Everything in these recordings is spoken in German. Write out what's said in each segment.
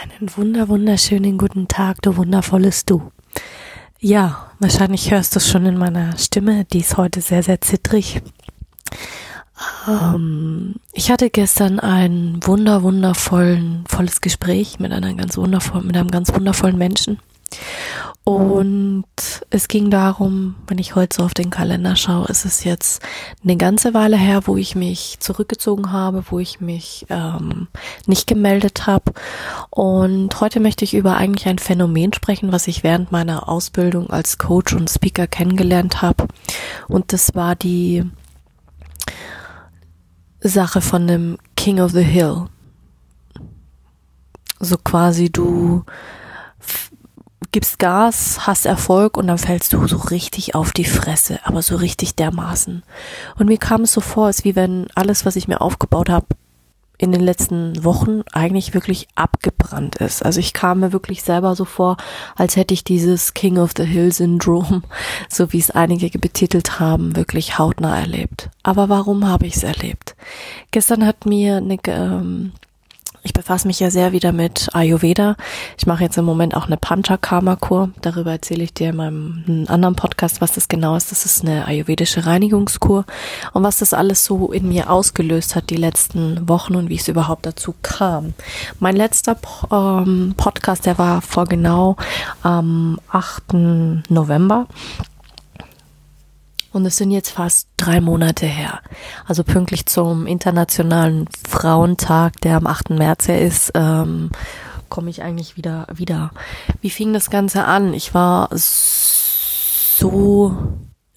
Einen wunder, wunderschönen guten Tag, du wundervolles Du. Ja, wahrscheinlich hörst du es schon in meiner Stimme, die ist heute sehr, sehr zittrig. Ähm, ich hatte gestern ein wunder, wundervollen, Gespräch mit einer ganz wundervollen, mit einem ganz wundervollen Menschen. Und es ging darum, wenn ich heute so auf den Kalender schaue, ist es jetzt eine ganze Weile her, wo ich mich zurückgezogen habe, wo ich mich ähm, nicht gemeldet habe. Und heute möchte ich über eigentlich ein Phänomen sprechen, was ich während meiner Ausbildung als Coach und Speaker kennengelernt habe. Und das war die Sache von dem King of the Hill. So quasi du gibst Gas, hast Erfolg und dann fällst du so richtig auf die Fresse, aber so richtig dermaßen. Und mir kam es so vor, als wie wenn alles, was ich mir aufgebaut habe, in den letzten Wochen eigentlich wirklich abgebrannt ist. Also ich kam mir wirklich selber so vor, als hätte ich dieses King of the Hill Syndrom, so wie es einige betitelt haben, wirklich hautnah erlebt. Aber warum habe ich es erlebt? Gestern hat mir eine ähm, ich befasse mich ja sehr wieder mit Ayurveda. Ich mache jetzt im Moment auch eine Panchakarma-Kur. Darüber erzähle ich dir in meinem anderen Podcast, was das genau ist. Das ist eine ayurvedische Reinigungskur und was das alles so in mir ausgelöst hat die letzten Wochen und wie es überhaupt dazu kam. Mein letzter ähm, Podcast, der war vor genau am 8. November. Und es sind jetzt fast drei Monate her. Also pünktlich zum Internationalen Frauentag, der am 8. März her ist, ähm, komme ich eigentlich wieder wieder. Wie fing das Ganze an? Ich war so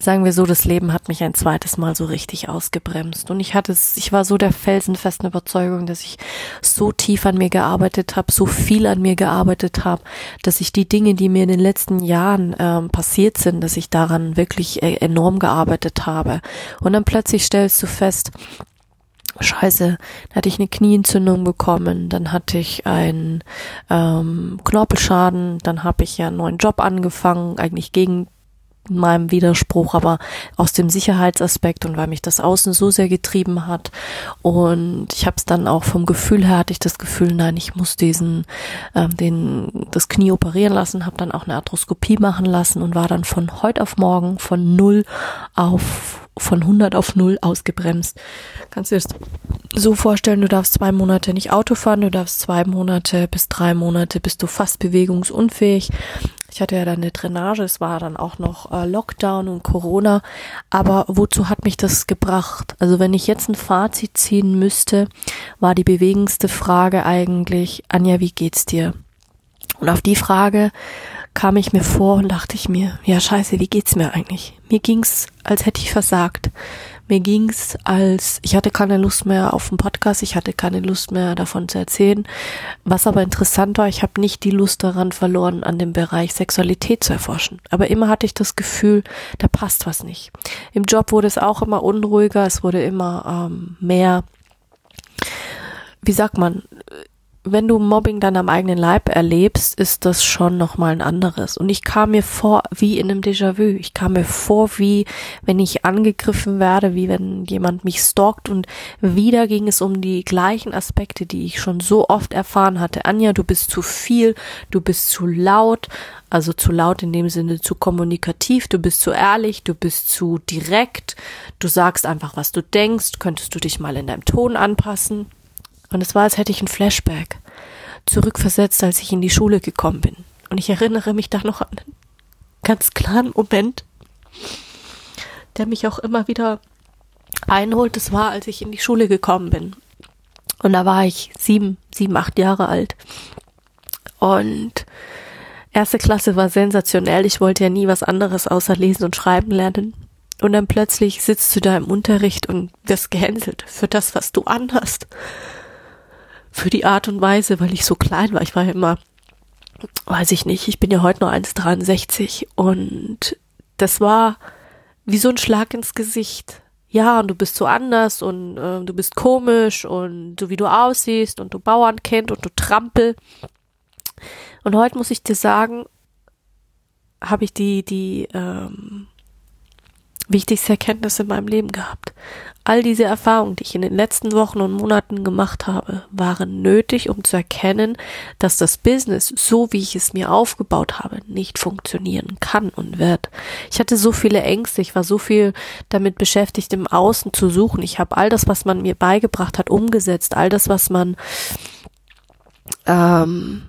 sagen wir so, das Leben hat mich ein zweites Mal so richtig ausgebremst. Und ich hatte, ich war so der felsenfesten Überzeugung, dass ich so tief an mir gearbeitet habe, so viel an mir gearbeitet habe, dass ich die Dinge, die mir in den letzten Jahren ähm, passiert sind, dass ich daran wirklich äh, enorm gearbeitet habe. Und dann plötzlich stellst du fest, Scheiße, dann hatte ich eine Knieentzündung bekommen, dann hatte ich einen ähm, Knorpelschaden, dann habe ich ja einen neuen Job angefangen, eigentlich gegen meinem Widerspruch, aber aus dem Sicherheitsaspekt und weil mich das Außen so sehr getrieben hat. Und ich habe es dann auch vom Gefühl her, hatte ich das Gefühl, nein, ich muss diesen, ähm, den, das Knie operieren lassen, habe dann auch eine Arthroskopie machen lassen und war dann von heute auf morgen von null auf von 100 auf null ausgebremst. Kannst du dir das so vorstellen, du darfst zwei Monate nicht Auto fahren, du darfst zwei Monate bis drei Monate bist du fast bewegungsunfähig. Ich hatte ja dann eine Drainage, es war dann auch noch äh, Lockdown und Corona. Aber wozu hat mich das gebracht? Also wenn ich jetzt ein Fazit ziehen müsste, war die bewegendste Frage eigentlich, Anja, wie geht's dir? Und auf die Frage kam ich mir vor und dachte ich mir, ja scheiße, wie geht's mir eigentlich? Mir ging's, als hätte ich versagt. Mir ging's als, ich hatte keine Lust mehr auf den Podcast, ich hatte keine Lust mehr davon zu erzählen. Was aber interessant war, ich habe nicht die Lust daran verloren, an dem Bereich Sexualität zu erforschen. Aber immer hatte ich das Gefühl, da passt was nicht. Im Job wurde es auch immer unruhiger, es wurde immer ähm, mehr, wie sagt man, wenn du Mobbing dann am eigenen Leib erlebst, ist das schon nochmal ein anderes. Und ich kam mir vor wie in einem Déjà-vu. Ich kam mir vor wie, wenn ich angegriffen werde, wie wenn jemand mich stalkt und wieder ging es um die gleichen Aspekte, die ich schon so oft erfahren hatte. Anja, du bist zu viel, du bist zu laut, also zu laut in dem Sinne zu kommunikativ, du bist zu ehrlich, du bist zu direkt, du sagst einfach, was du denkst, könntest du dich mal in deinem Ton anpassen. Und es war, als hätte ich ein Flashback zurückversetzt, als ich in die Schule gekommen bin. Und ich erinnere mich da noch an einen ganz klaren Moment, der mich auch immer wieder einholt. Das war, als ich in die Schule gekommen bin. Und da war ich sieben, sieben, acht Jahre alt. Und erste Klasse war sensationell. Ich wollte ja nie was anderes außer lesen und schreiben lernen. Und dann plötzlich sitzt du da im Unterricht und wirst gehänselt für das, was du anhast für die Art und Weise, weil ich so klein war. Ich war ja immer weiß ich nicht, ich bin ja heute nur 1,63 und das war wie so ein Schlag ins Gesicht. Ja, und du bist so anders und äh, du bist komisch und so wie du aussiehst und du Bauernkind und du Trampel. Und heute muss ich dir sagen, habe ich die, die ähm, wichtigste Erkenntnis in meinem Leben gehabt. All diese Erfahrungen, die ich in den letzten Wochen und Monaten gemacht habe, waren nötig, um zu erkennen, dass das Business, so wie ich es mir aufgebaut habe, nicht funktionieren kann und wird. Ich hatte so viele Ängste, ich war so viel damit beschäftigt, im Außen zu suchen. Ich habe all das, was man mir beigebracht hat, umgesetzt, all das, was man ähm,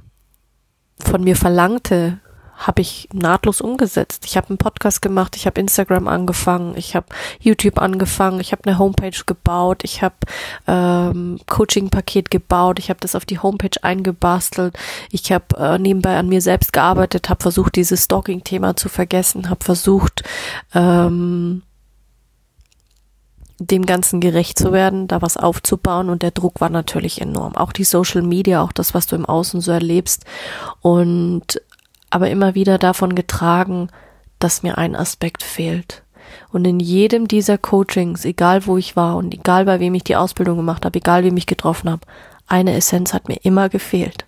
von mir verlangte, habe ich nahtlos umgesetzt. Ich habe einen Podcast gemacht, ich habe Instagram angefangen, ich habe YouTube angefangen, ich habe eine Homepage gebaut, ich habe ähm, Coaching-Paket gebaut, ich habe das auf die Homepage eingebastelt, ich habe äh, nebenbei an mir selbst gearbeitet, habe versucht, dieses Stalking-Thema zu vergessen, habe versucht, ähm, dem Ganzen gerecht zu werden, da was aufzubauen und der Druck war natürlich enorm. Auch die Social Media, auch das, was du im Außen so erlebst und aber immer wieder davon getragen, dass mir ein Aspekt fehlt. Und in jedem dieser Coachings, egal wo ich war und egal bei wem ich die Ausbildung gemacht habe, egal wem ich getroffen habe, eine Essenz hat mir immer gefehlt.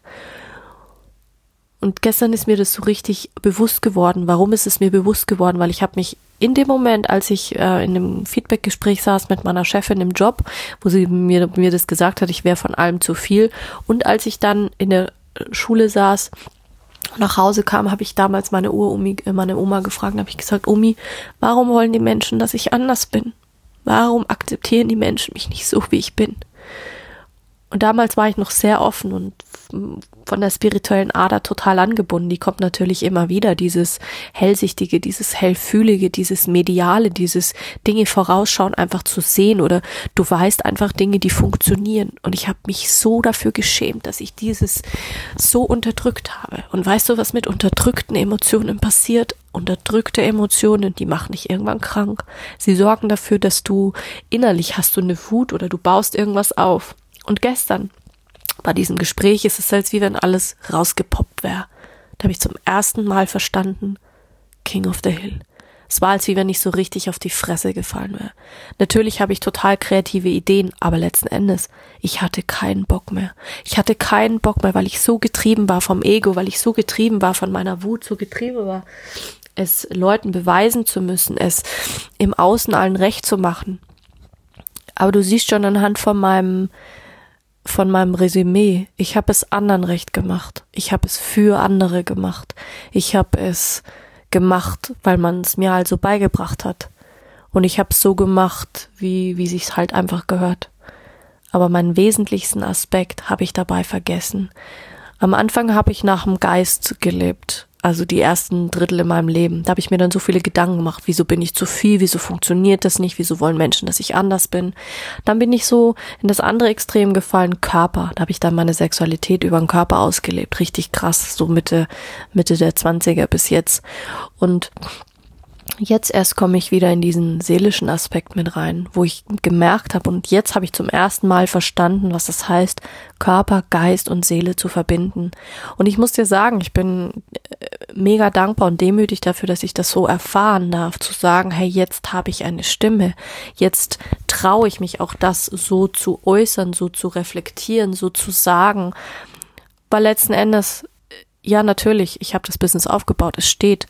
Und gestern ist mir das so richtig bewusst geworden. Warum ist es mir bewusst geworden? Weil ich habe mich in dem Moment, als ich äh, in einem Feedbackgespräch saß mit meiner Chefin im Job, wo sie mir, mir das gesagt hat, ich wäre von allem zu viel, und als ich dann in der Schule saß nach Hause kam, habe ich damals meine Uromi, äh, meine Oma gefragt, habe ich gesagt, Omi, warum wollen die Menschen, dass ich anders bin? Warum akzeptieren die Menschen mich nicht so, wie ich bin? Und damals war ich noch sehr offen und von der spirituellen Ader total angebunden. Die kommt natürlich immer wieder, dieses hellsichtige, dieses hellfühlige, dieses mediale, dieses Dinge vorausschauen, einfach zu sehen oder du weißt einfach Dinge, die funktionieren. Und ich habe mich so dafür geschämt, dass ich dieses so unterdrückt habe. Und weißt du, was mit unterdrückten Emotionen passiert? Unterdrückte Emotionen, die machen dich irgendwann krank. Sie sorgen dafür, dass du innerlich hast du eine Wut oder du baust irgendwas auf und gestern bei diesem Gespräch ist es, als wie wenn alles rausgepoppt wäre. Da habe ich zum ersten Mal verstanden, King of the Hill. Es war, als wie wenn ich so richtig auf die Fresse gefallen wäre. Natürlich habe ich total kreative Ideen, aber letzten Endes, ich hatte keinen Bock mehr. Ich hatte keinen Bock mehr, weil ich so getrieben war vom Ego, weil ich so getrieben war von meiner Wut, so getrieben war, es Leuten beweisen zu müssen, es im Außen allen recht zu machen. Aber du siehst schon anhand von meinem von meinem Resümee. Ich habe es anderen recht gemacht. Ich habe es für andere gemacht. Ich habe es gemacht, weil man es mir also beigebracht hat. Und ich habe es so gemacht, wie wie sich's halt einfach gehört. Aber meinen wesentlichsten Aspekt habe ich dabei vergessen. Am Anfang habe ich nach dem Geist gelebt also die ersten Drittel in meinem Leben. Da habe ich mir dann so viele Gedanken gemacht, wieso bin ich zu viel, wieso funktioniert das nicht, wieso wollen Menschen, dass ich anders bin. Dann bin ich so in das andere Extrem gefallen, Körper. Da habe ich dann meine Sexualität über den Körper ausgelebt, richtig krass, so Mitte, Mitte der Zwanziger bis jetzt. Und Jetzt erst komme ich wieder in diesen seelischen Aspekt mit rein, wo ich gemerkt habe und jetzt habe ich zum ersten Mal verstanden, was das heißt, Körper, Geist und Seele zu verbinden. Und ich muss dir sagen, ich bin äh, mega dankbar und demütig dafür, dass ich das so erfahren darf, zu sagen, hey, jetzt habe ich eine Stimme, jetzt traue ich mich auch das so zu äußern, so zu reflektieren, so zu sagen, weil letzten Endes, ja natürlich, ich habe das Business aufgebaut, es steht,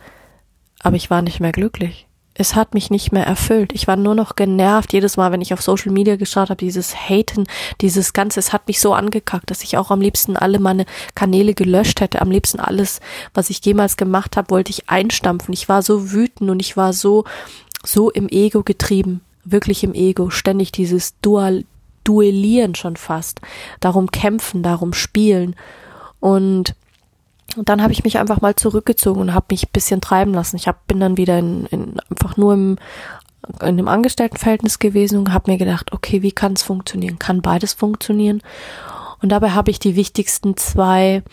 aber ich war nicht mehr glücklich. Es hat mich nicht mehr erfüllt. Ich war nur noch genervt. Jedes Mal, wenn ich auf Social Media geschaut habe, dieses Haten, dieses Ganze, es hat mich so angekackt, dass ich auch am liebsten alle meine Kanäle gelöscht hätte. Am liebsten alles, was ich jemals gemacht habe, wollte ich einstampfen. Ich war so wütend und ich war so, so im Ego getrieben. Wirklich im Ego. Ständig dieses Dual, Duellieren schon fast. Darum kämpfen, darum spielen. Und und dann habe ich mich einfach mal zurückgezogen und habe mich bisschen treiben lassen. Ich hab, bin dann wieder in, in, einfach nur im in einem Angestelltenverhältnis gewesen und habe mir gedacht, okay, wie kann es funktionieren? Kann beides funktionieren? Und dabei habe ich die wichtigsten zwei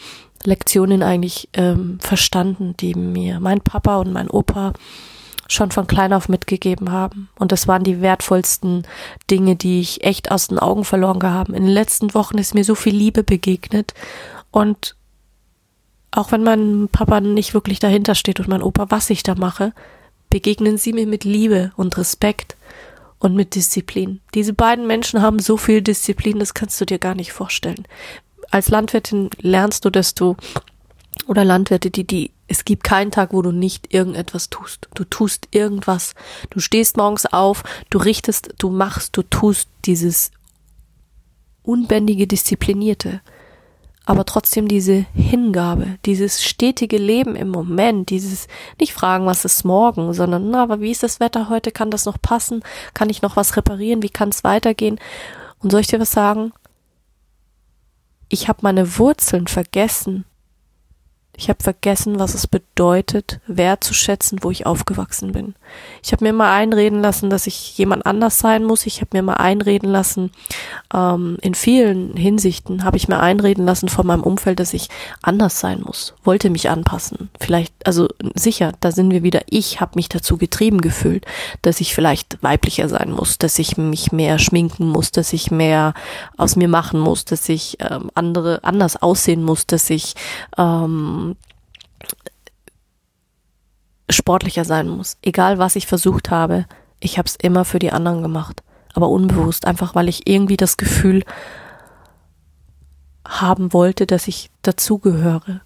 Lektionen eigentlich ähm, verstanden, die mir mein Papa und mein Opa schon von klein auf mitgegeben haben. Und das waren die wertvollsten Dinge, die ich echt aus den Augen verloren haben. In den letzten Wochen ist mir so viel Liebe begegnet und auch wenn mein Papa nicht wirklich dahinter steht und mein Opa, was ich da mache, begegnen sie mir mit Liebe und Respekt und mit Disziplin. Diese beiden Menschen haben so viel Disziplin, das kannst du dir gar nicht vorstellen. Als Landwirtin lernst du, dass du oder Landwirte, die, die, es gibt keinen Tag, wo du nicht irgendetwas tust. Du tust irgendwas. Du stehst morgens auf, du richtest, du machst, du tust dieses unbändige, disziplinierte. Aber trotzdem diese Hingabe, dieses stetige Leben im Moment, dieses nicht fragen, was ist morgen, sondern, na, aber wie ist das Wetter heute? Kann das noch passen? Kann ich noch was reparieren? Wie kann es weitergehen? Und soll ich dir was sagen? Ich habe meine Wurzeln vergessen ich habe vergessen, was es bedeutet, wertzuschätzen, wo ich aufgewachsen bin. Ich habe mir mal einreden lassen, dass ich jemand anders sein muss. Ich habe mir mal einreden lassen, ähm, in vielen Hinsichten habe ich mir einreden lassen von meinem Umfeld, dass ich anders sein muss, wollte mich anpassen. Vielleicht, also sicher, da sind wir wieder. Ich habe mich dazu getrieben gefühlt, dass ich vielleicht weiblicher sein muss, dass ich mich mehr schminken muss, dass ich mehr aus mir machen muss, dass ich ähm, andere anders aussehen muss, dass ich ähm, sportlicher sein muss. Egal was ich versucht habe, ich habe es immer für die anderen gemacht. Aber unbewusst, einfach weil ich irgendwie das Gefühl haben wollte, dass ich dazugehöre.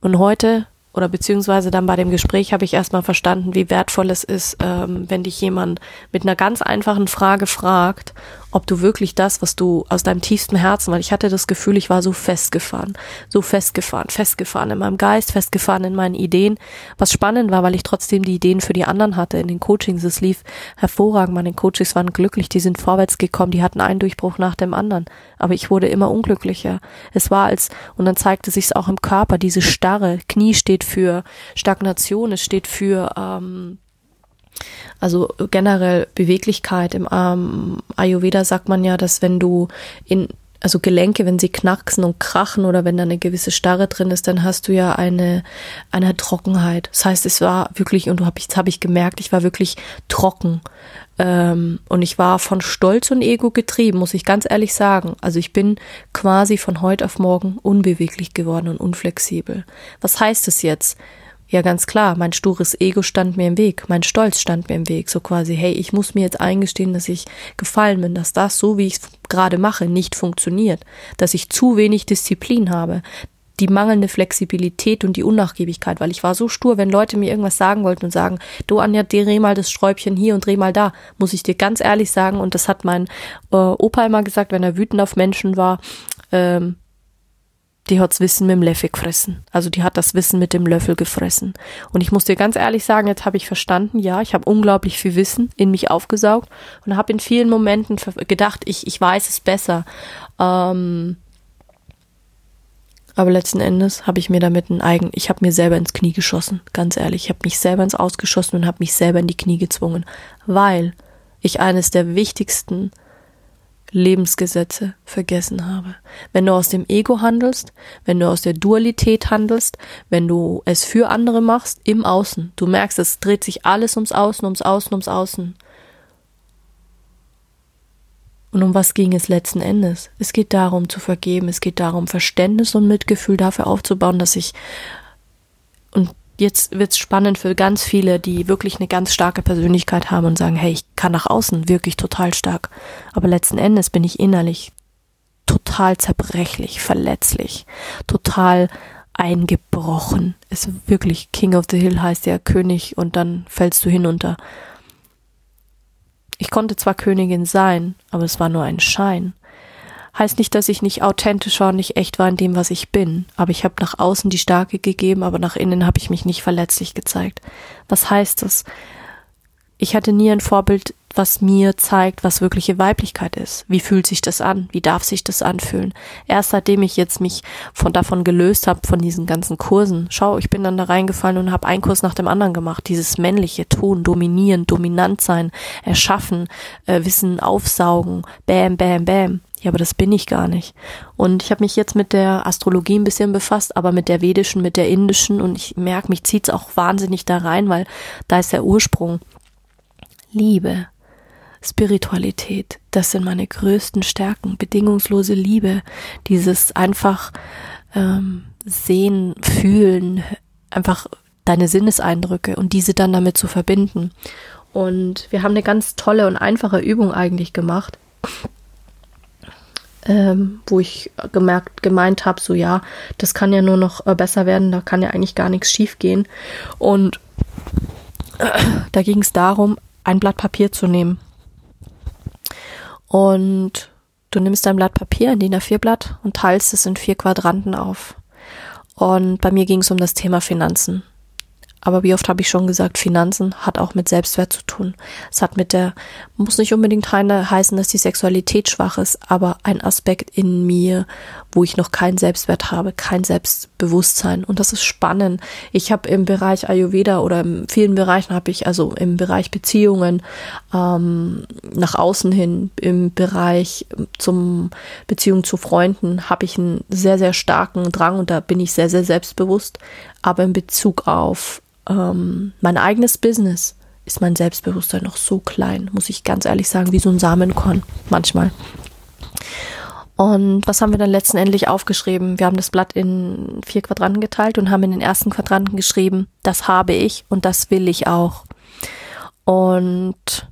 Und heute oder beziehungsweise dann bei dem Gespräch habe ich erstmal verstanden, wie wertvoll es ist, ähm, wenn dich jemand mit einer ganz einfachen Frage fragt ob du wirklich das, was du aus deinem tiefsten Herzen, weil ich hatte das Gefühl, ich war so festgefahren, so festgefahren, festgefahren in meinem Geist, festgefahren in meinen Ideen. Was spannend war, weil ich trotzdem die Ideen für die anderen hatte in den Coachings. Es lief hervorragend. Meine Coaches waren glücklich, die sind vorwärts gekommen, die hatten einen Durchbruch nach dem anderen. Aber ich wurde immer unglücklicher. Es war als, und dann zeigte sich es auch im Körper, diese Starre. Knie steht für Stagnation, es steht für, ähm, also generell Beweglichkeit im ähm, Ayurveda sagt man ja, dass wenn du in also Gelenke, wenn sie knacksen und krachen oder wenn da eine gewisse Starre drin ist, dann hast du ja eine eine Trockenheit. Das heißt, es war wirklich und hab ich habe ich gemerkt, ich war wirklich trocken ähm, und ich war von Stolz und Ego getrieben, muss ich ganz ehrlich sagen. Also ich bin quasi von heute auf morgen unbeweglich geworden und unflexibel. Was heißt das jetzt? Ja, ganz klar, mein stures Ego stand mir im Weg, mein Stolz stand mir im Weg, so quasi, hey, ich muss mir jetzt eingestehen, dass ich gefallen bin, dass das, so wie ich es gerade mache, nicht funktioniert, dass ich zu wenig Disziplin habe, die mangelnde Flexibilität und die Unnachgiebigkeit, weil ich war so stur, wenn Leute mir irgendwas sagen wollten und sagen, du Anja, dreh mal das Sträubchen hier und dreh mal da, muss ich dir ganz ehrlich sagen, und das hat mein äh, Opa immer gesagt, wenn er wütend auf Menschen war, ähm, die hat's Wissen mit dem Löffel gefressen. Also die hat das Wissen mit dem Löffel gefressen. Und ich muss dir ganz ehrlich sagen, jetzt habe ich verstanden, ja, ich habe unglaublich viel Wissen in mich aufgesaugt und habe in vielen Momenten gedacht, ich, ich weiß es besser. Ähm, aber letzten Endes habe ich mir damit ein eigen, ich habe mir selber ins Knie geschossen, ganz ehrlich. Ich habe mich selber ins Ausgeschossen und habe mich selber in die Knie gezwungen, weil ich eines der wichtigsten Lebensgesetze vergessen habe. Wenn du aus dem Ego handelst, wenn du aus der Dualität handelst, wenn du es für andere machst, im Außen, du merkst, es dreht sich alles ums Außen, ums Außen, ums Außen. Und um was ging es letzten Endes? Es geht darum zu vergeben, es geht darum, Verständnis und Mitgefühl dafür aufzubauen, dass ich, und jetzt wird's spannend für ganz viele, die wirklich eine ganz starke Persönlichkeit haben und sagen, hey, ich kann nach außen wirklich total stark. Aber letzten Endes bin ich innerlich total zerbrechlich, verletzlich, total eingebrochen. Ist wirklich King of the Hill heißt ja König und dann fällst du hinunter. Ich konnte zwar Königin sein, aber es war nur ein Schein. Heißt nicht, dass ich nicht authentisch war und nicht echt war in dem, was ich bin, aber ich habe nach außen die Starke gegeben, aber nach innen habe ich mich nicht verletzlich gezeigt. Was heißt das? Ich hatte nie ein Vorbild, was mir zeigt, was wirkliche Weiblichkeit ist. Wie fühlt sich das an? Wie darf sich das anfühlen? Erst seitdem ich jetzt mich von davon gelöst habe, von diesen ganzen Kursen. Schau, ich bin dann da reingefallen und habe einen Kurs nach dem anderen gemacht. Dieses männliche Ton, dominieren, dominant sein, erschaffen, äh, Wissen aufsaugen, bam, bam, bam. Ja, aber das bin ich gar nicht. Und ich habe mich jetzt mit der Astrologie ein bisschen befasst, aber mit der vedischen, mit der indischen und ich merke, mich zieht's auch wahnsinnig da rein, weil da ist der Ursprung. Liebe, Spiritualität, das sind meine größten Stärken, bedingungslose Liebe, dieses einfach ähm, sehen, fühlen, einfach deine Sinneseindrücke und diese dann damit zu verbinden. Und wir haben eine ganz tolle und einfache Übung eigentlich gemacht, ähm, wo ich gemerkt, gemeint habe, so ja, das kann ja nur noch äh, besser werden, da kann ja eigentlich gar nichts schief gehen. Und äh, da ging es darum, ein Blatt Papier zu nehmen. Und du nimmst dein Blatt Papier, ein DIN A4-Blatt, und teilst es in vier Quadranten auf. Und bei mir ging es um das Thema Finanzen. Aber wie oft habe ich schon gesagt, Finanzen hat auch mit Selbstwert zu tun. Es hat mit der, muss nicht unbedingt heißen, dass die Sexualität schwach ist, aber ein Aspekt in mir, wo ich noch keinen Selbstwert habe, kein Selbstbewusstsein. Und das ist spannend. Ich habe im Bereich Ayurveda oder in vielen Bereichen habe ich, also im Bereich Beziehungen, ähm, nach außen hin, im Bereich zum Beziehung zu Freunden, habe ich einen sehr, sehr starken Drang und da bin ich sehr, sehr selbstbewusst. Aber in Bezug auf ähm, mein eigenes Business ist mein Selbstbewusstsein noch so klein, muss ich ganz ehrlich sagen, wie so ein Samenkorn manchmal. Und was haben wir dann letztendlich aufgeschrieben? Wir haben das Blatt in vier Quadranten geteilt und haben in den ersten Quadranten geschrieben, das habe ich und das will ich auch. Und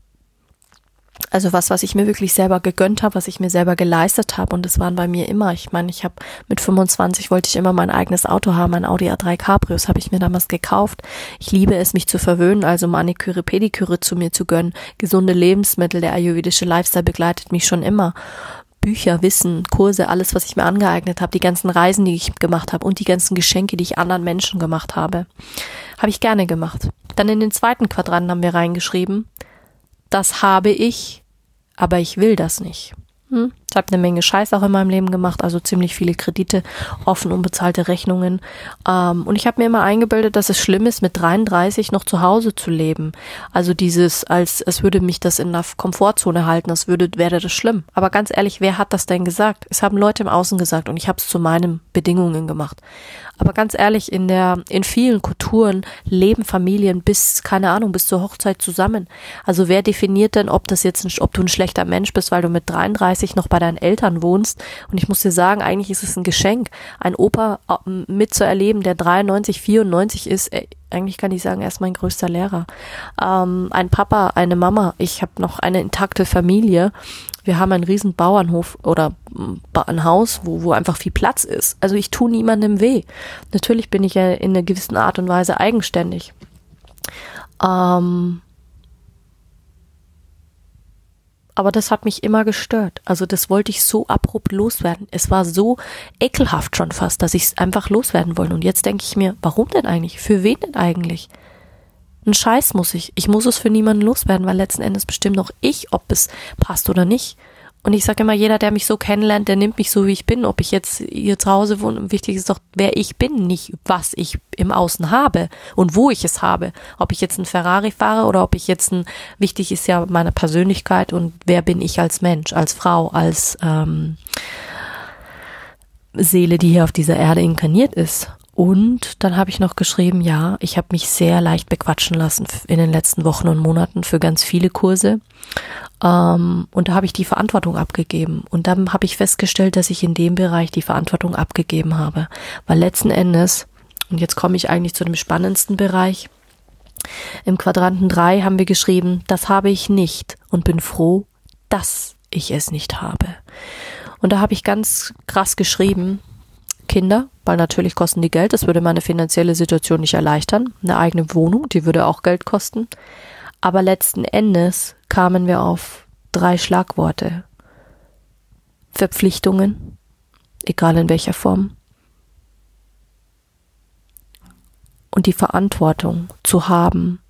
also was, was ich mir wirklich selber gegönnt habe, was ich mir selber geleistet habe. Und das waren bei mir immer. Ich meine, ich habe mit 25 wollte ich immer mein eigenes Auto haben, ein Audi A3 Cabrios habe ich mir damals gekauft. Ich liebe es, mich zu verwöhnen, also Maniküre, Pediküre zu mir zu gönnen. Gesunde Lebensmittel, der ayurvedische Lifestyle begleitet mich schon immer. Bücher, Wissen, Kurse, alles, was ich mir angeeignet habe, die ganzen Reisen, die ich gemacht habe und die ganzen Geschenke, die ich anderen Menschen gemacht habe, habe ich gerne gemacht. Dann in den zweiten Quadranten haben wir reingeschrieben, das habe ich, aber ich will das nicht. Hm? Habe eine Menge Scheiß auch in meinem Leben gemacht, also ziemlich viele Kredite, offen unbezahlte Rechnungen. Ähm, und ich habe mir immer eingebildet, dass es schlimm ist, mit 33 noch zu Hause zu leben. Also dieses, als es würde mich das in der Komfortzone halten, als würde, wäre das schlimm. Aber ganz ehrlich, wer hat das denn gesagt? Es haben Leute im Außen gesagt und ich habe es zu meinen Bedingungen gemacht. Aber ganz ehrlich, in der, in vielen Kulturen leben Familien bis, keine Ahnung, bis zur Hochzeit zusammen. Also wer definiert denn, ob das jetzt, ein, ob du ein schlechter Mensch bist, weil du mit 33 noch bei deinen Eltern wohnst? Und ich muss dir sagen, eigentlich ist es ein Geschenk, ein Opa äh, mitzuerleben, der 93, 94 ist. Äh, eigentlich kann ich sagen, er ist mein größter Lehrer. Ähm, ein Papa, eine Mama. Ich habe noch eine intakte Familie wir haben einen riesen Bauernhof oder ein Haus, wo, wo einfach viel Platz ist. Also ich tue niemandem weh. Natürlich bin ich ja in einer gewissen Art und Weise eigenständig. Ähm, aber das hat mich immer gestört. Also das wollte ich so abrupt loswerden. Es war so ekelhaft schon fast, dass ich es einfach loswerden wollte. Und jetzt denke ich mir, warum denn eigentlich? Für wen denn eigentlich? Ein Scheiß muss ich. Ich muss es für niemanden loswerden, weil letzten Endes bestimmt noch ich, ob es passt oder nicht. Und ich sage immer, jeder, der mich so kennenlernt, der nimmt mich so, wie ich bin. Ob ich jetzt hier zu Hause wohne, wichtig ist doch, wer ich bin, nicht was ich im Außen habe und wo ich es habe. Ob ich jetzt ein Ferrari fahre oder ob ich jetzt ein, wichtig ist ja meine Persönlichkeit und wer bin ich als Mensch, als Frau, als ähm, Seele, die hier auf dieser Erde inkarniert ist. Und dann habe ich noch geschrieben, ja, ich habe mich sehr leicht bequatschen lassen in den letzten Wochen und Monaten für ganz viele Kurse. Ähm, und da habe ich die Verantwortung abgegeben. Und dann habe ich festgestellt, dass ich in dem Bereich die Verantwortung abgegeben habe. Weil letzten Endes, und jetzt komme ich eigentlich zu dem spannendsten Bereich, im Quadranten 3 haben wir geschrieben, das habe ich nicht und bin froh, dass ich es nicht habe. Und da habe ich ganz krass geschrieben, Kinder, weil natürlich kosten die Geld, das würde meine finanzielle Situation nicht erleichtern. Eine eigene Wohnung, die würde auch Geld kosten. Aber letzten Endes kamen wir auf drei Schlagworte. Verpflichtungen, egal in welcher Form. Und die Verantwortung zu haben.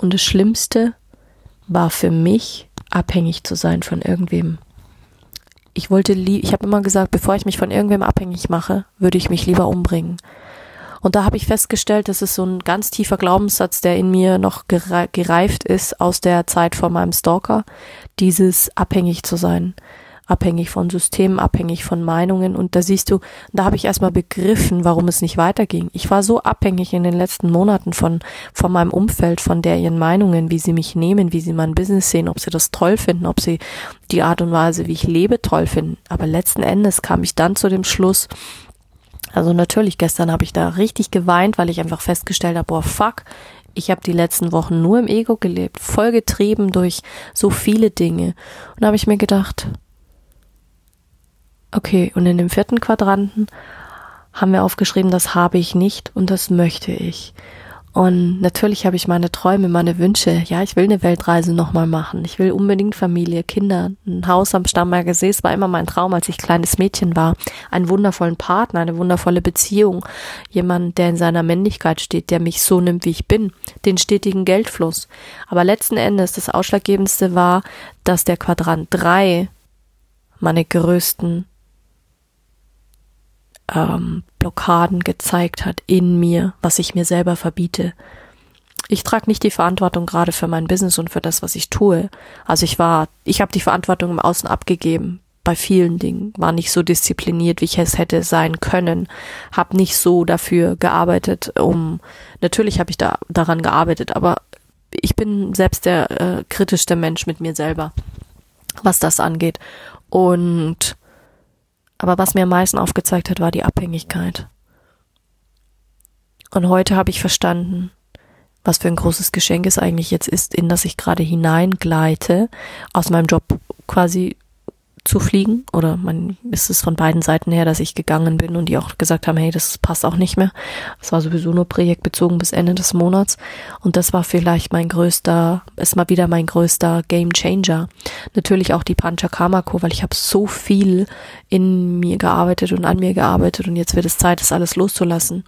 Und das Schlimmste war für mich, abhängig zu sein von irgendwem ich wollte ich habe immer gesagt, bevor ich mich von irgendwem abhängig mache, würde ich mich lieber umbringen. Und da habe ich festgestellt, das ist so ein ganz tiefer Glaubenssatz, der in mir noch gereift ist aus der Zeit von meinem Stalker, dieses abhängig zu sein. abhängig von Systemen, abhängig von Meinungen. Und da siehst du, da habe ich erstmal begriffen, warum es nicht weiterging. Ich war so abhängig in den letzten Monaten von, von meinem Umfeld, von der ihren Meinungen, wie sie mich nehmen, wie sie mein Business sehen, ob sie das toll finden, ob sie die Art und Weise, wie ich lebe, toll finden. Aber letzten Endes kam ich dann zu dem Schluss, also natürlich, gestern habe ich da richtig geweint, weil ich einfach festgestellt habe, boah, fuck, ich habe die letzten Wochen nur im Ego gelebt, voll getrieben durch so viele Dinge. Und da habe ich mir gedacht, Okay, und in dem vierten Quadranten haben wir aufgeschrieben, das habe ich nicht und das möchte ich. Und natürlich habe ich meine Träume, meine Wünsche. Ja, ich will eine Weltreise nochmal machen. Ich will unbedingt Familie, Kinder, ein Haus am Starnberger See. Es war immer mein Traum, als ich kleines Mädchen war. Einen wundervollen Partner, eine wundervolle Beziehung. Jemand, der in seiner Männlichkeit steht, der mich so nimmt, wie ich bin. Den stetigen Geldfluss. Aber letzten Endes, das Ausschlaggebendste war, dass der Quadrant drei meine größten ähm, Blockaden gezeigt hat in mir, was ich mir selber verbiete. Ich trage nicht die Verantwortung gerade für mein Business und für das, was ich tue. Also ich war, ich habe die Verantwortung im Außen abgegeben bei vielen Dingen, war nicht so diszipliniert, wie ich es hätte sein können, habe nicht so dafür gearbeitet, um natürlich habe ich da daran gearbeitet, aber ich bin selbst der äh, kritischste Mensch mit mir selber, was das angeht. Und aber was mir am meisten aufgezeigt hat, war die Abhängigkeit. Und heute habe ich verstanden, was für ein großes Geschenk es eigentlich jetzt ist, in das ich gerade hineingleite, aus meinem Job quasi zu fliegen oder man ist es von beiden Seiten her, dass ich gegangen bin und die auch gesagt haben, hey, das passt auch nicht mehr. Es war sowieso nur projektbezogen bis Ende des Monats und das war vielleicht mein größter, ist mal wieder mein größter Game Changer. Natürlich auch die Panchakamako, weil ich habe so viel in mir gearbeitet und an mir gearbeitet und jetzt wird es Zeit, das alles loszulassen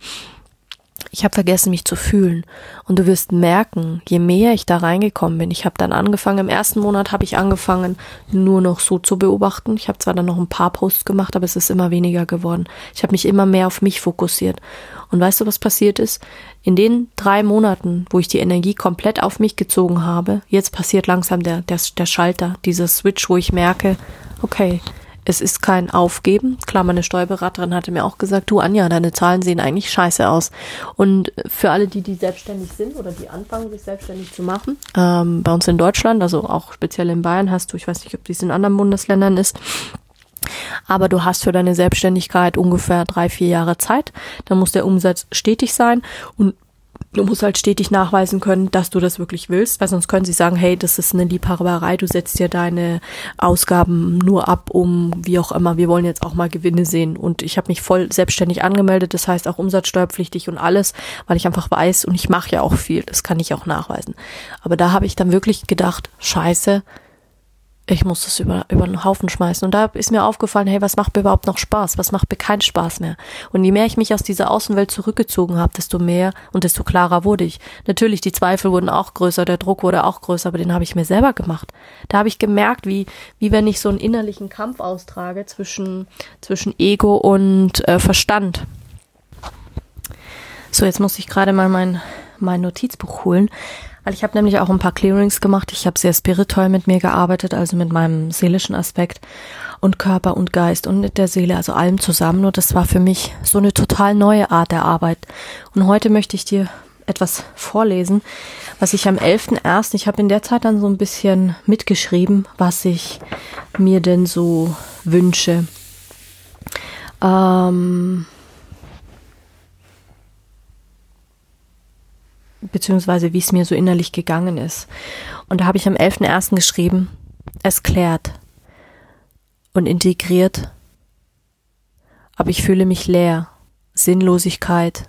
ich habe vergessen, mich zu fühlen. Und du wirst merken, je mehr ich da reingekommen bin, ich habe dann angefangen, im ersten Monat habe ich angefangen, nur noch so zu beobachten. Ich habe zwar dann noch ein paar Posts gemacht, aber es ist immer weniger geworden. Ich habe mich immer mehr auf mich fokussiert. Und weißt du, was passiert ist? In den drei Monaten, wo ich die Energie komplett auf mich gezogen habe, jetzt passiert langsam der, der, der Schalter, dieser Switch, wo ich merke, okay, es ist kein Aufgeben. Klar, meine Steuerberaterin hatte mir auch gesagt, du Anja, deine Zahlen sehen eigentlich scheiße aus. Und für alle, die, die selbstständig sind oder die anfangen, sich selbstständig zu machen, ähm, bei uns in Deutschland, also auch speziell in Bayern hast du, ich weiß nicht, ob dies in anderen Bundesländern ist, aber du hast für deine Selbstständigkeit ungefähr drei, vier Jahre Zeit. Dann muss der Umsatz stetig sein und Du musst halt stetig nachweisen können, dass du das wirklich willst, weil sonst können sie sagen, hey, das ist eine Liebhaberei, du setzt dir deine Ausgaben nur ab, um wie auch immer, wir wollen jetzt auch mal Gewinne sehen. Und ich habe mich voll selbstständig angemeldet, das heißt auch umsatzsteuerpflichtig und alles, weil ich einfach weiß und ich mache ja auch viel, das kann ich auch nachweisen. Aber da habe ich dann wirklich gedacht, scheiße, ich muss das über, über den Haufen schmeißen. Und da ist mir aufgefallen, hey, was macht mir überhaupt noch Spaß? Was macht mir keinen Spaß mehr? Und je mehr ich mich aus dieser Außenwelt zurückgezogen habe, desto mehr und desto klarer wurde ich. Natürlich, die Zweifel wurden auch größer, der Druck wurde auch größer, aber den habe ich mir selber gemacht. Da habe ich gemerkt, wie, wie wenn ich so einen innerlichen Kampf austrage zwischen, zwischen Ego und äh, Verstand. So, jetzt muss ich gerade mal mein, mein Notizbuch holen. Weil ich habe nämlich auch ein paar Clearings gemacht. Ich habe sehr spirituell mit mir gearbeitet, also mit meinem seelischen Aspekt und Körper und Geist und mit der Seele, also allem zusammen. Und das war für mich so eine total neue Art der Arbeit. Und heute möchte ich dir etwas vorlesen, was ich am 11.01., ich habe in der Zeit dann so ein bisschen mitgeschrieben, was ich mir denn so wünsche. Ähm, beziehungsweise wie es mir so innerlich gegangen ist. Und da habe ich am 11.01. geschrieben, es klärt und integriert, aber ich fühle mich leer. Sinnlosigkeit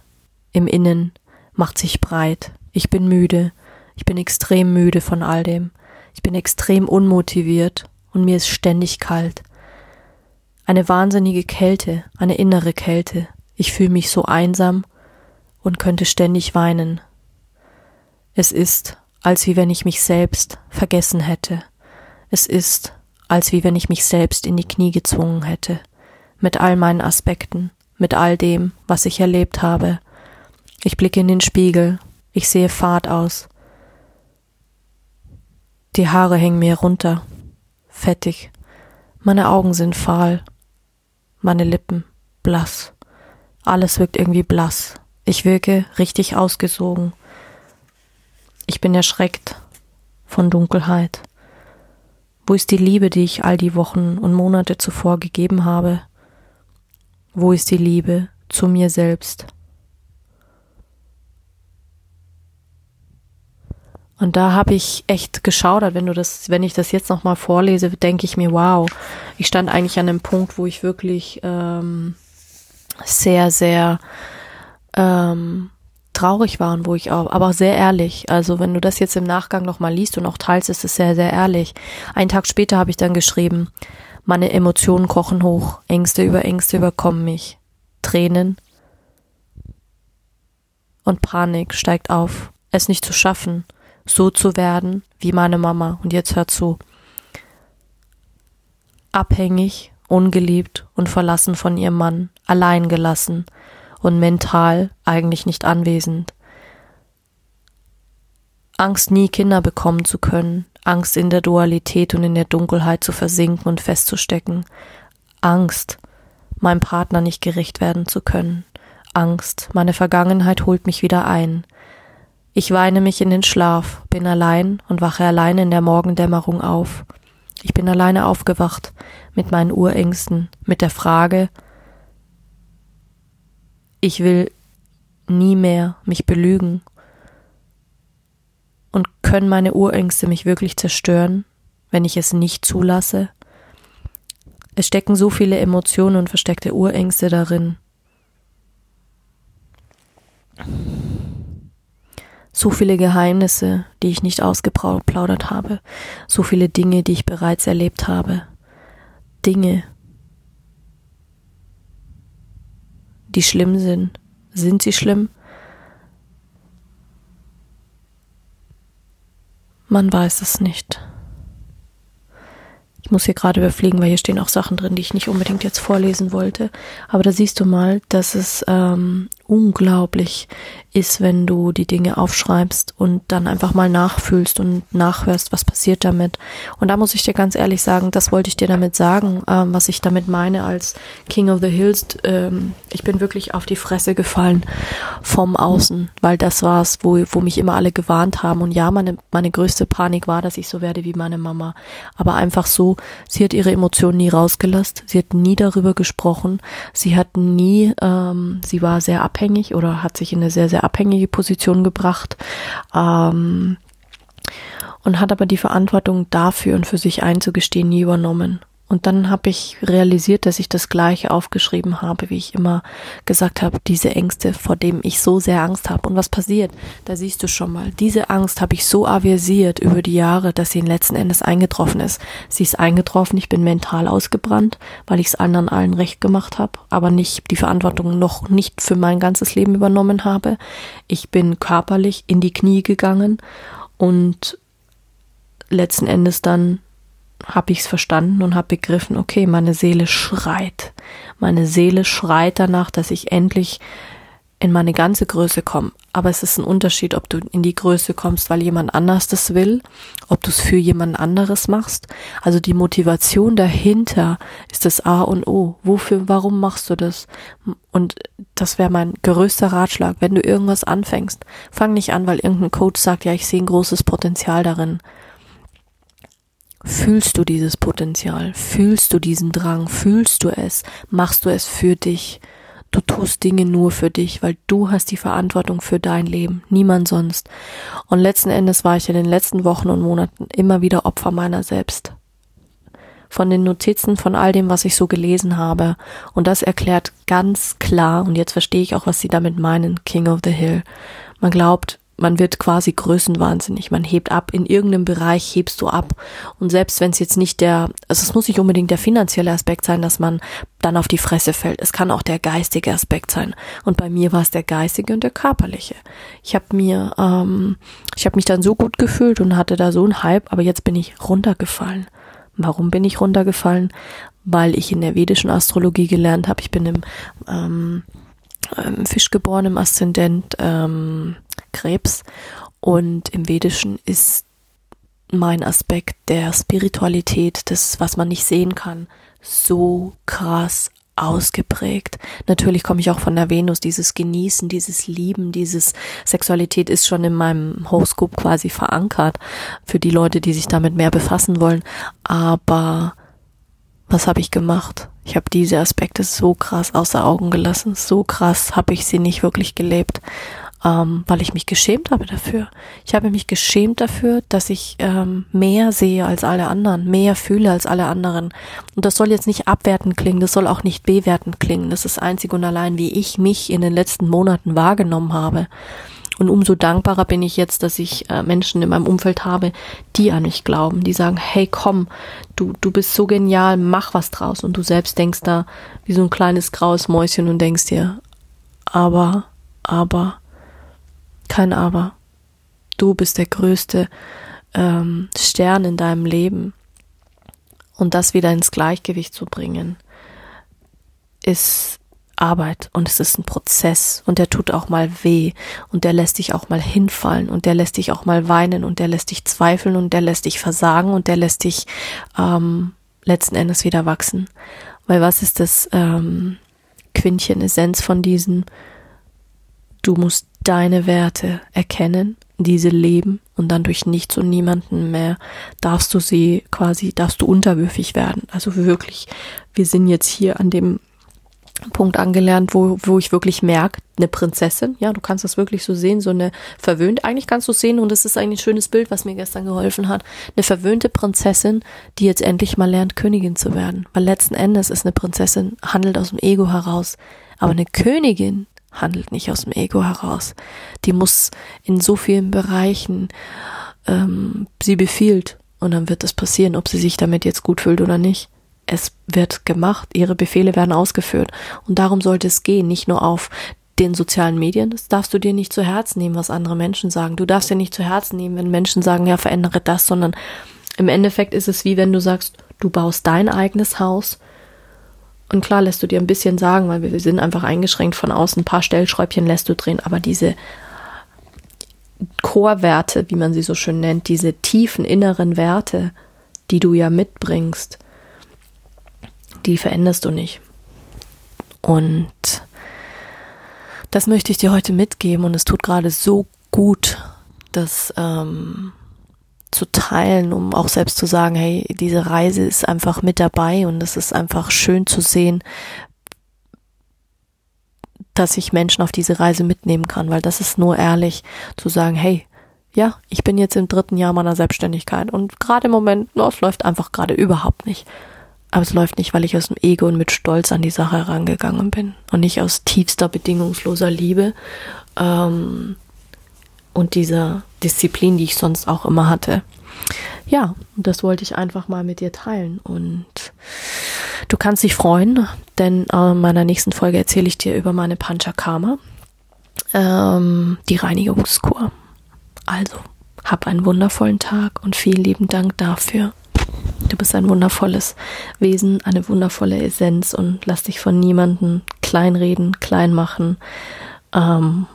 im Innen macht sich breit. Ich bin müde. Ich bin extrem müde von all dem. Ich bin extrem unmotiviert und mir ist ständig kalt. Eine wahnsinnige Kälte, eine innere Kälte. Ich fühle mich so einsam und könnte ständig weinen. Es ist, als wie wenn ich mich selbst vergessen hätte. Es ist, als wie wenn ich mich selbst in die Knie gezwungen hätte, mit all meinen Aspekten, mit all dem, was ich erlebt habe. Ich blicke in den Spiegel, ich sehe fad aus. Die Haare hängen mir runter, fettig. Meine Augen sind fahl, meine Lippen blass. Alles wirkt irgendwie blass. Ich wirke richtig ausgesogen. Ich bin erschreckt von Dunkelheit. Wo ist die Liebe, die ich all die Wochen und Monate zuvor gegeben habe? Wo ist die Liebe zu mir selbst? Und da habe ich echt geschaudert, wenn du das, wenn ich das jetzt nochmal vorlese, denke ich mir, wow, ich stand eigentlich an einem Punkt, wo ich wirklich ähm, sehr, sehr ähm, traurig war und wo ich auch, aber sehr ehrlich. Also wenn du das jetzt im Nachgang nochmal liest und auch teilst, ist es sehr, sehr ehrlich. Einen Tag später habe ich dann geschrieben, meine Emotionen kochen hoch, Ängste über Ängste überkommen mich, Tränen und Panik steigt auf, es nicht zu schaffen, so zu werden wie meine Mama. Und jetzt hör zu. Abhängig, ungeliebt und verlassen von ihrem Mann, allein gelassen und mental eigentlich nicht anwesend. Angst, nie Kinder bekommen zu können, Angst in der Dualität und in der Dunkelheit zu versinken und festzustecken, Angst, meinem Partner nicht gerecht werden zu können, Angst, meine Vergangenheit holt mich wieder ein, ich weine mich in den Schlaf, bin allein und wache allein in der Morgendämmerung auf. Ich bin alleine aufgewacht mit meinen Urängsten, mit der Frage, ich will nie mehr mich belügen. Und können meine Urängste mich wirklich zerstören, wenn ich es nicht zulasse? Es stecken so viele Emotionen und versteckte Urängste darin. So viele Geheimnisse, die ich nicht ausgeplaudert habe, so viele Dinge, die ich bereits erlebt habe. Dinge, die schlimm sind. Sind sie schlimm? Man weiß es nicht. Ich muss hier gerade überfliegen, weil hier stehen auch Sachen drin, die ich nicht unbedingt jetzt vorlesen wollte. Aber da siehst du mal, dass es ähm, unglaublich ist, wenn du die Dinge aufschreibst und dann einfach mal nachfühlst und nachhörst, was passiert damit. Und da muss ich dir ganz ehrlich sagen, das wollte ich dir damit sagen, ähm, was ich damit meine als King of the Hills. Ähm, ich bin wirklich auf die Fresse gefallen vom Außen, weil das war es, wo, wo mich immer alle gewarnt haben. Und ja, meine, meine größte Panik war, dass ich so werde wie meine Mama. Aber einfach so, sie hat ihre Emotionen nie rausgelassen, sie hat nie darüber gesprochen, sie hat nie, ähm, sie war sehr abhängig oder hat sich in eine sehr, sehr abhängige Position gebracht. Ähm, und hat aber die Verantwortung dafür und für sich einzugestehen nie übernommen. Und dann habe ich realisiert, dass ich das gleiche aufgeschrieben habe, wie ich immer gesagt habe, diese Ängste, vor dem ich so sehr Angst habe. Und was passiert? Da siehst du schon mal, diese Angst habe ich so aversiert über die Jahre, dass sie letzten Endes eingetroffen ist. Sie ist eingetroffen, ich bin mental ausgebrannt, weil ich es anderen allen recht gemacht habe, aber nicht die Verantwortung noch nicht für mein ganzes Leben übernommen habe. Ich bin körperlich in die Knie gegangen und letzten Endes dann habe ich es verstanden und habe begriffen, okay, meine Seele schreit. Meine Seele schreit danach, dass ich endlich in meine ganze Größe komme. Aber es ist ein Unterschied, ob du in die Größe kommst, weil jemand anders das will, ob du es für jemand anderes machst. Also die Motivation dahinter ist das A und O. Wofür, warum machst du das? Und das wäre mein größter Ratschlag. Wenn du irgendwas anfängst, fang nicht an, weil irgendein Coach sagt, ja, ich sehe ein großes Potenzial darin. Fühlst du dieses Potenzial? Fühlst du diesen Drang? Fühlst du es? Machst du es für dich? Du tust Dinge nur für dich, weil du hast die Verantwortung für dein Leben, niemand sonst. Und letzten Endes war ich in den letzten Wochen und Monaten immer wieder Opfer meiner selbst. Von den Notizen, von all dem, was ich so gelesen habe. Und das erklärt ganz klar, und jetzt verstehe ich auch, was sie damit meinen, King of the Hill. Man glaubt, man wird quasi größenwahnsinnig. Man hebt ab. In irgendeinem Bereich hebst du ab. Und selbst wenn es jetzt nicht der, also es muss nicht unbedingt der finanzielle Aspekt sein, dass man dann auf die Fresse fällt. Es kann auch der geistige Aspekt sein. Und bei mir war es der geistige und der körperliche. Ich habe mir, ähm, ich habe mich dann so gut gefühlt und hatte da so einen Hype, aber jetzt bin ich runtergefallen. Warum bin ich runtergefallen? Weil ich in der vedischen Astrologie gelernt habe. Ich bin im ähm, ähm, Fisch geboren, im Aszendent ähm, Krebs. Und im Vedischen ist mein Aspekt der Spiritualität, das, was man nicht sehen kann, so krass ausgeprägt. Natürlich komme ich auch von der Venus, dieses Genießen, dieses Lieben, dieses Sexualität ist schon in meinem Horoskop quasi verankert für die Leute, die sich damit mehr befassen wollen. Aber was habe ich gemacht? Ich habe diese Aspekte so krass außer Augen gelassen, so krass habe ich sie nicht wirklich gelebt ähm, weil ich mich geschämt habe dafür. Ich habe mich geschämt dafür, dass ich ähm, mehr sehe als alle anderen, mehr fühle als alle anderen. Und das soll jetzt nicht abwertend klingen, das soll auch nicht bewertend klingen. Das ist einzig und allein, wie ich mich in den letzten Monaten wahrgenommen habe. Und umso dankbarer bin ich jetzt, dass ich äh, Menschen in meinem Umfeld habe, die an mich glauben, die sagen, hey komm, du, du bist so genial, mach was draus. Und du selbst denkst da wie so ein kleines graues Mäuschen und denkst dir, aber, aber, kein Aber. Du bist der größte ähm, Stern in deinem Leben. Und das wieder ins Gleichgewicht zu bringen, ist Arbeit und es ist ein Prozess und der tut auch mal weh und der lässt dich auch mal hinfallen und der lässt dich auch mal weinen und der lässt dich zweifeln und der lässt dich versagen und der lässt dich ähm, letzten Endes wieder wachsen. Weil was ist das ähm, Quintchen Essenz von diesen Du musst deine Werte erkennen, diese leben und dann durch nichts und niemanden mehr darfst du sie quasi, darfst du unterwürfig werden. Also wirklich, wir sind jetzt hier an dem Punkt angelernt, wo, wo ich wirklich merke, eine Prinzessin, ja, du kannst das wirklich so sehen, so eine verwöhnt, eigentlich kannst du sehen, und das ist eigentlich ein schönes Bild, was mir gestern geholfen hat, eine verwöhnte Prinzessin, die jetzt endlich mal lernt, Königin zu werden. Weil letzten Endes ist eine Prinzessin, handelt aus dem Ego heraus. Aber eine Königin handelt nicht aus dem Ego heraus. Die muss in so vielen Bereichen, ähm, sie befiehlt und dann wird es passieren, ob sie sich damit jetzt gut fühlt oder nicht. Es wird gemacht, ihre Befehle werden ausgeführt und darum sollte es gehen, nicht nur auf den sozialen Medien, das darfst du dir nicht zu Herzen nehmen, was andere Menschen sagen. Du darfst dir nicht zu Herzen nehmen, wenn Menschen sagen, ja, verändere das, sondern im Endeffekt ist es wie wenn du sagst, du baust dein eigenes Haus und klar lässt du dir ein bisschen sagen, weil wir sind einfach eingeschränkt von außen, ein paar Stellschräubchen lässt du drehen, aber diese Chorwerte, wie man sie so schön nennt, diese tiefen inneren Werte, die du ja mitbringst, die veränderst du nicht. Und das möchte ich dir heute mitgeben und es tut gerade so gut, dass ähm, zu teilen, um auch selbst zu sagen, hey, diese Reise ist einfach mit dabei und es ist einfach schön zu sehen, dass ich Menschen auf diese Reise mitnehmen kann, weil das ist nur ehrlich zu sagen, hey, ja, ich bin jetzt im dritten Jahr meiner Selbstständigkeit und gerade im Moment, no, es läuft einfach gerade überhaupt nicht. Aber es läuft nicht, weil ich aus dem Ego und mit Stolz an die Sache herangegangen bin und nicht aus tiefster bedingungsloser Liebe. Ähm, und dieser Disziplin, die ich sonst auch immer hatte. Ja, das wollte ich einfach mal mit dir teilen und du kannst dich freuen, denn äh, in meiner nächsten Folge erzähle ich dir über meine Panchakarma, ähm, die Reinigungskur. Also, hab einen wundervollen Tag und vielen lieben Dank dafür. Du bist ein wundervolles Wesen, eine wundervolle Essenz und lass dich von niemandem kleinreden, klein machen. Ähm,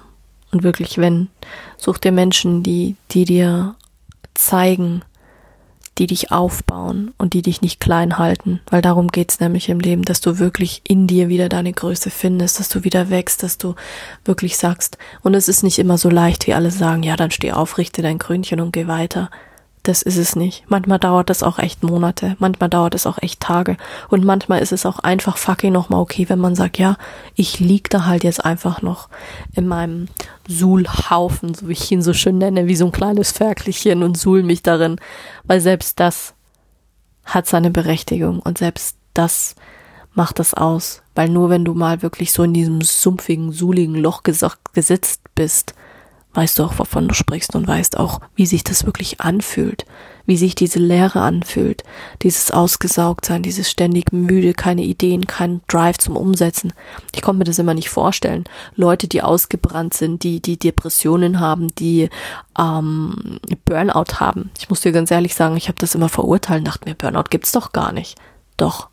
und wirklich, wenn, such dir Menschen, die, die dir zeigen, die dich aufbauen und die dich nicht klein halten, weil darum geht's nämlich im Leben, dass du wirklich in dir wieder deine Größe findest, dass du wieder wächst, dass du wirklich sagst, und es ist nicht immer so leicht, wie alle sagen, ja, dann steh auf, richte dein Krönchen und geh weiter. Das ist es nicht. Manchmal dauert das auch echt Monate, manchmal dauert es auch echt Tage. Und manchmal ist es auch einfach fucking nochmal okay, wenn man sagt, ja, ich lieg da halt jetzt einfach noch in meinem Suhlhaufen, so wie ich ihn so schön nenne, wie so ein kleines Ferkelchen und suhl mich darin, weil selbst das hat seine Berechtigung und selbst das macht das aus, weil nur wenn du mal wirklich so in diesem sumpfigen, suhligen Loch gesetzt bist, weißt du auch, wovon du sprichst und weißt auch, wie sich das wirklich anfühlt, wie sich diese Leere anfühlt, dieses Ausgesaugtsein, dieses ständig müde, keine Ideen, kein Drive zum Umsetzen. Ich konnte mir das immer nicht vorstellen. Leute, die ausgebrannt sind, die, die Depressionen haben, die ähm, Burnout haben. Ich muss dir ganz ehrlich sagen, ich habe das immer verurteilt, dachte mir, Burnout gibt's doch gar nicht. Doch.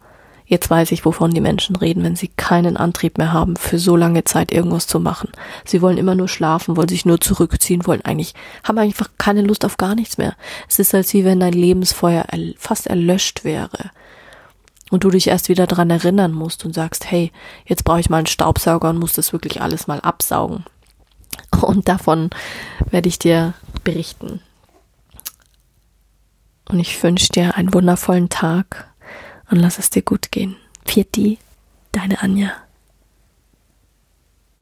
Jetzt weiß ich, wovon die Menschen reden, wenn sie keinen Antrieb mehr haben, für so lange Zeit irgendwas zu machen. Sie wollen immer nur schlafen, wollen sich nur zurückziehen, wollen eigentlich, haben einfach keine Lust auf gar nichts mehr. Es ist, als wie wenn dein Lebensfeuer fast erlöscht wäre. Und du dich erst wieder dran erinnern musst und sagst, hey, jetzt brauche ich mal einen Staubsauger und muss das wirklich alles mal absaugen. Und davon werde ich dir berichten. Und ich wünsche dir einen wundervollen Tag und lass es dir gut gehen. Vierti, deine Anja.